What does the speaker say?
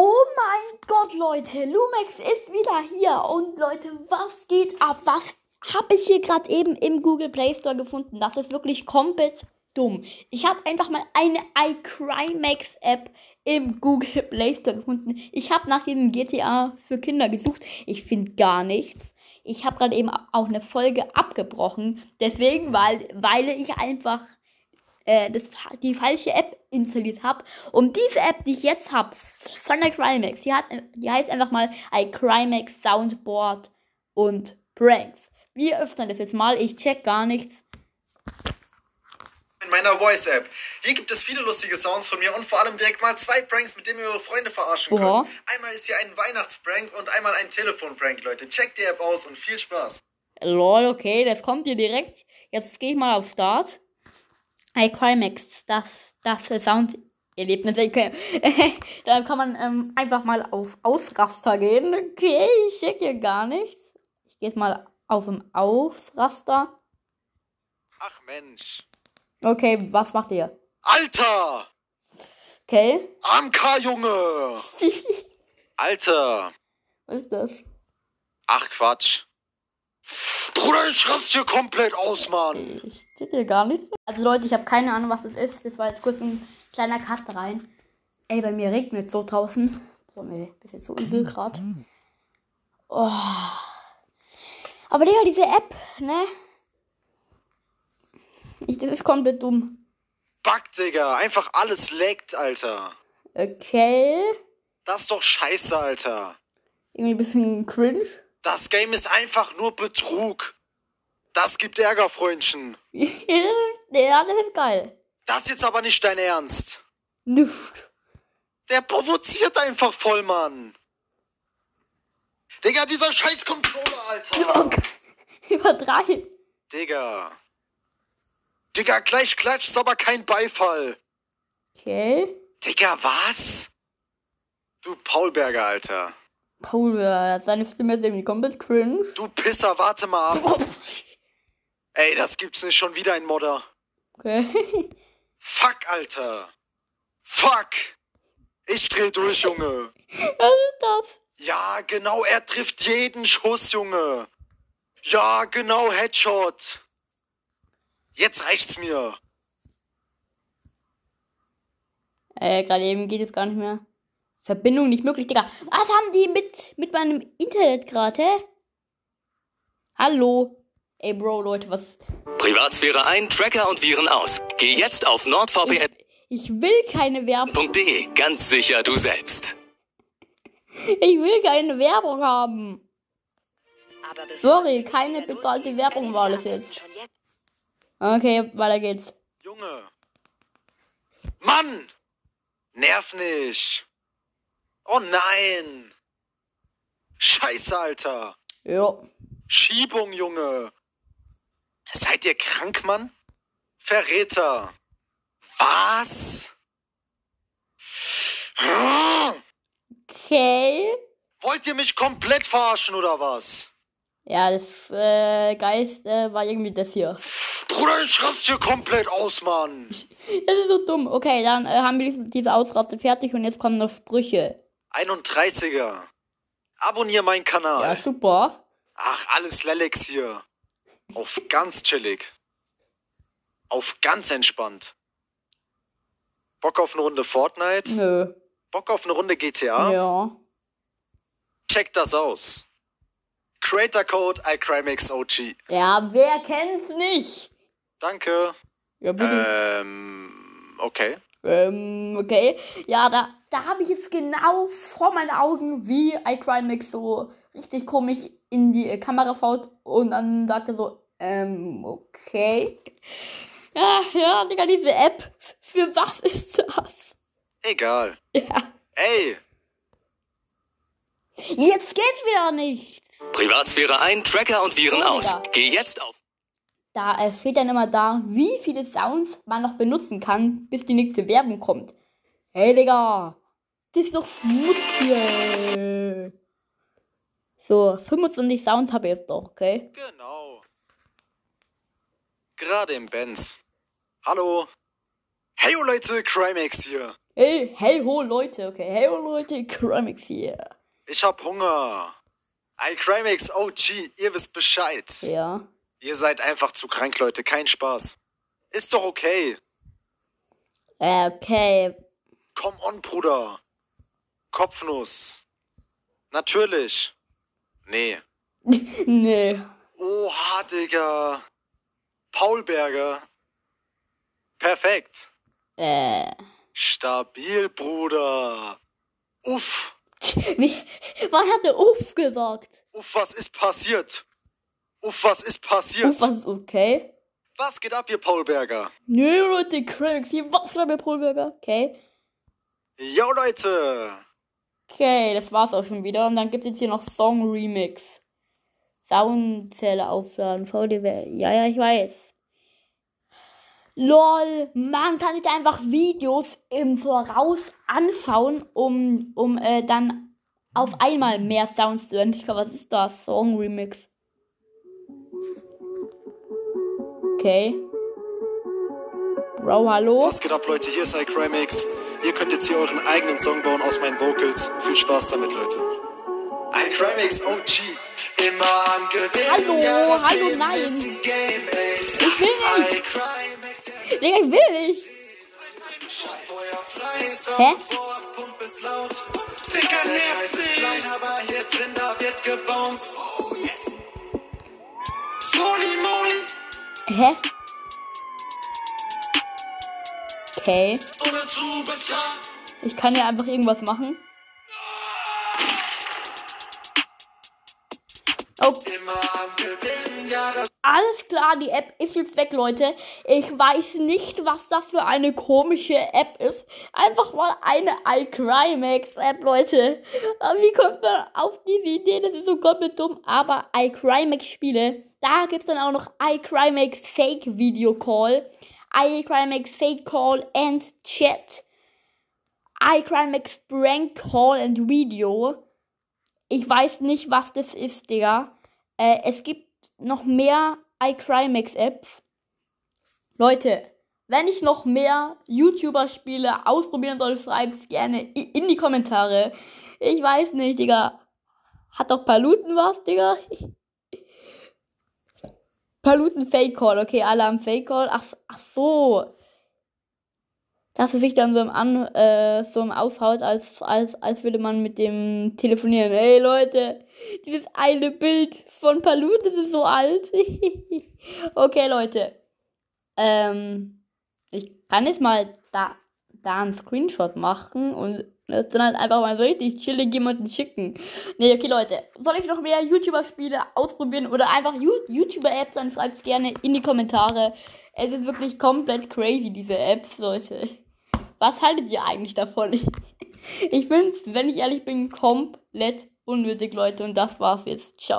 Oh mein Gott, Leute, Lumex ist wieder hier. Und Leute, was geht ab? Was habe ich hier gerade eben im Google Play Store gefunden? Das ist wirklich komplett dumm. Ich habe einfach mal eine iCrimex App im Google Play Store gefunden. Ich habe nach dem GTA für Kinder gesucht. Ich finde gar nichts. Ich habe gerade eben auch eine Folge abgebrochen. Deswegen, weil, weil ich einfach äh, das, die falsche App installiert habe. Und diese App, die ich jetzt habe, von der Crimex, die, hat, die heißt einfach mal iCrimex Soundboard und Pranks. Wir öffnen das jetzt mal. Ich check gar nichts. In meiner Voice-App. Hier gibt es viele lustige Sounds von mir und vor allem direkt mal zwei Pranks, mit denen ihr eure Freunde verarschen Oha. könnt. Einmal ist hier ein Weihnachtsprank und einmal ein Telefon-Prank, Leute. Checkt die App aus und viel Spaß. Lol, okay, das kommt hier direkt. Jetzt gehe ich mal auf Start. iCrimex, das, das Sound-Erlebnis. Okay. Dann kann man ähm, einfach mal auf Ausraster gehen. Okay, ich check hier gar nichts. Ich gehe jetzt mal auf dem Ausraster. Ach Mensch. Okay, was macht ihr? Alter! Okay. AMK, Junge! Alter! was ist das? Ach Quatsch. Bruder, ich raste hier komplett aus, Mann. Ich check hier gar nichts. Also Leute, ich habe keine Ahnung, was das ist. Das war jetzt kurz ein kleiner Cut rein. Ey, bei mir regnet so draußen. Boah, mir ist jetzt so übel grad. Oh. Aber Digga, diese App, ne? Ich, das ist komplett dumm. Bug, Digga. Einfach alles leckt, Alter. Okay. Das ist doch scheiße, Alter. Irgendwie ein bisschen cringe. Das Game ist einfach nur Betrug. Das gibt Ärger, Freundchen. ja, das ist geil. Das ist jetzt aber nicht dein Ernst. Nicht. Der provoziert einfach voll, Mann. Digga, dieser scheiß Controller, Alter. Übertreib. Digga. Digga, gleich klatscht, aber kein Beifall. Okay. Digga, was? Du Paulberger, Alter. Paul, äh, seine Stimme ist irgendwie komplett cringe. Du Pisser, warte mal ab. Ey, das gibt's nicht schon wieder ein Modder. Okay. Fuck, Alter. Fuck. Ich dreh durch, Junge. Was ist das? Ja, genau, er trifft jeden Schuss, Junge. Ja, genau, Headshot. Jetzt reicht's mir. Äh, gerade eben geht es gar nicht mehr. Verbindung nicht möglich, Digga. Was haben die mit, mit meinem Internet gerade, hä? Hallo? Ey, Bro, Leute, was. Privatsphäre ein, Tracker und Viren aus. Geh jetzt auf nordvpn.de, Ich will keine Werbung. ganz sicher du selbst. Ich will keine Werbung haben. Sorry, keine bezahlte Werbung war das jetzt. Okay, weiter geht's. Junge. Mann! Nerv nicht. Oh nein. Scheiße, Alter. Ja. Schiebung, Junge. Seid ihr krank, Mann? Verräter. Was? Okay. Wollt ihr mich komplett verarschen oder was? Ja, das äh, Geist äh, war irgendwie das hier. Bruder, ich raste hier komplett aus, Mann. Das ist so dumm. Okay, dann äh, haben wir diese, Ausraste fertig und jetzt kommen noch Sprüche. 31er. Abonnier meinen Kanal. Ja, super. Ach, alles Lelex hier. Auf ganz chillig. Auf ganz entspannt. Bock auf eine Runde Fortnite? Nö. Bock auf eine Runde GTA? Ja. Checkt das aus. Creator Code iCrimeXOG. Ja, wer kennt's nicht? Danke. Ja, bitte. Ähm, okay. Ähm, okay. Ja, da, da habe ich jetzt genau vor meinen Augen, wie iCrimex so richtig komisch in die äh, Kamera schaut und dann sagt er so, ähm, okay. Ja, ja, Digga, diese App, für was ist das? Egal. Ja. Ey, Jetzt geht's wieder nicht. Privatsphäre ein, Tracker und Viren Oh, aus. Digga. Geh jetzt auf Da äh, steht dann immer da, wie viele Sounds man noch benutzen kann, bis die nächste Werbung kommt. Hey, Digga. Das ist doch Schmutz hier. So, 25 Sounds habe ich jetzt doch, okay? genau. Gerade im Benz. Hallo. Hey, yo, Leute, Crimex hier. Hey, hey ho Leute, okay, hey ho Leute, Crimix hier. Ich hab Hunger. iCrimex OG, ihr wisst Bescheid. Ja. Ihr seid einfach zu krank, Leute. Kein Spaß. Ist doch okay. Äh, Okay. Komm on, Bruder. Kopfnuss. Natürlich. Nee. nee. Oha, Digga. Paulberger. Perfekt. Äh. Stabil, Bruder. Uff. Wie, wann hat der Uff gesagt? Uff, was ist passiert? Uff, was ist passiert? Uff, was ist okay? Was geht ab, ihr Paulberger? Nö, Leute, Crimix hier, was für ein Polberger? Okay. Yo, Leute. Okay, das war's auch schon wieder. Und dann gibt es jetzt hier noch Song Remix. Soundzelle aufladen. Schau dir, wer. Ja, ja, ich weiß. LOL, man kann sich einfach Videos im Voraus anschauen, um, um äh, dann auf einmal mehr Sounds zu hören. Ich glaube, was ist das? Song Remix. Okay. Bro, hallo? Was geht ab, Leute? Hier ist iCrimex. Ihr könnt jetzt hier euren eigenen Song bauen aus meinen Vocals. Viel Spaß damit, Leute. iCrimex OG. Immer am Gewinn. Hallo, ja, hallo, nein. Ich will nicht. Digga, ich will nicht. Hä? Dicker nervt sich. klein, aber hier drin, da wird gebounced. Oh, yes. Holy moly. Hä? Okay. Ich kann ja einfach irgendwas machen. Das Alles klar, die App ist jetzt weg, Leute. Ich weiß nicht, was das für eine komische App ist. Einfach mal eine iCrimex-App, Leute. Wie kommt man auf diese Idee? Das ist so komplett dumm. Aber iCrimex-Spiele, da gibt's dann auch noch iCrimex Fake Video Call, iCrimex Fake Call and Chat, iCrimex Prank Call and Video. Ich weiß nicht, was das ist, Digga. Äh, es gibt noch mehr iCrimex-Apps. Leute, wenn ich noch mehr YouTuber-Spiele ausprobieren soll, schreibt es gerne in die Kommentare. Ich weiß nicht, Digga. Hat doch Paluten was, Digga? Paluten Fake Call, okay, alle haben Fake Call. Ach, ach so. Dass er sich dann so im, An, äh, so im Aushaut, als, als, als würde man mit dem telefonieren. Hey Leute, dieses eine Bild von Palut, das ist so alt. okay, Leute. Ähm, ich kann jetzt mal da, da einen Screenshot machen und das dann halt einfach mal so richtig chillig jemanden schicken. Nee, okay, Leute. Soll ich noch mehr YouTuber-Spiele ausprobieren oder einfach YouTuber-Apps, dann schreibt es gerne in die Kommentare. Es ist wirklich komplett crazy, diese Apps, Leute. Was haltet ihr eigentlich davon? Ich finde wenn ich ehrlich bin, komplett unnötig, Leute. Und das war's jetzt. Ciao.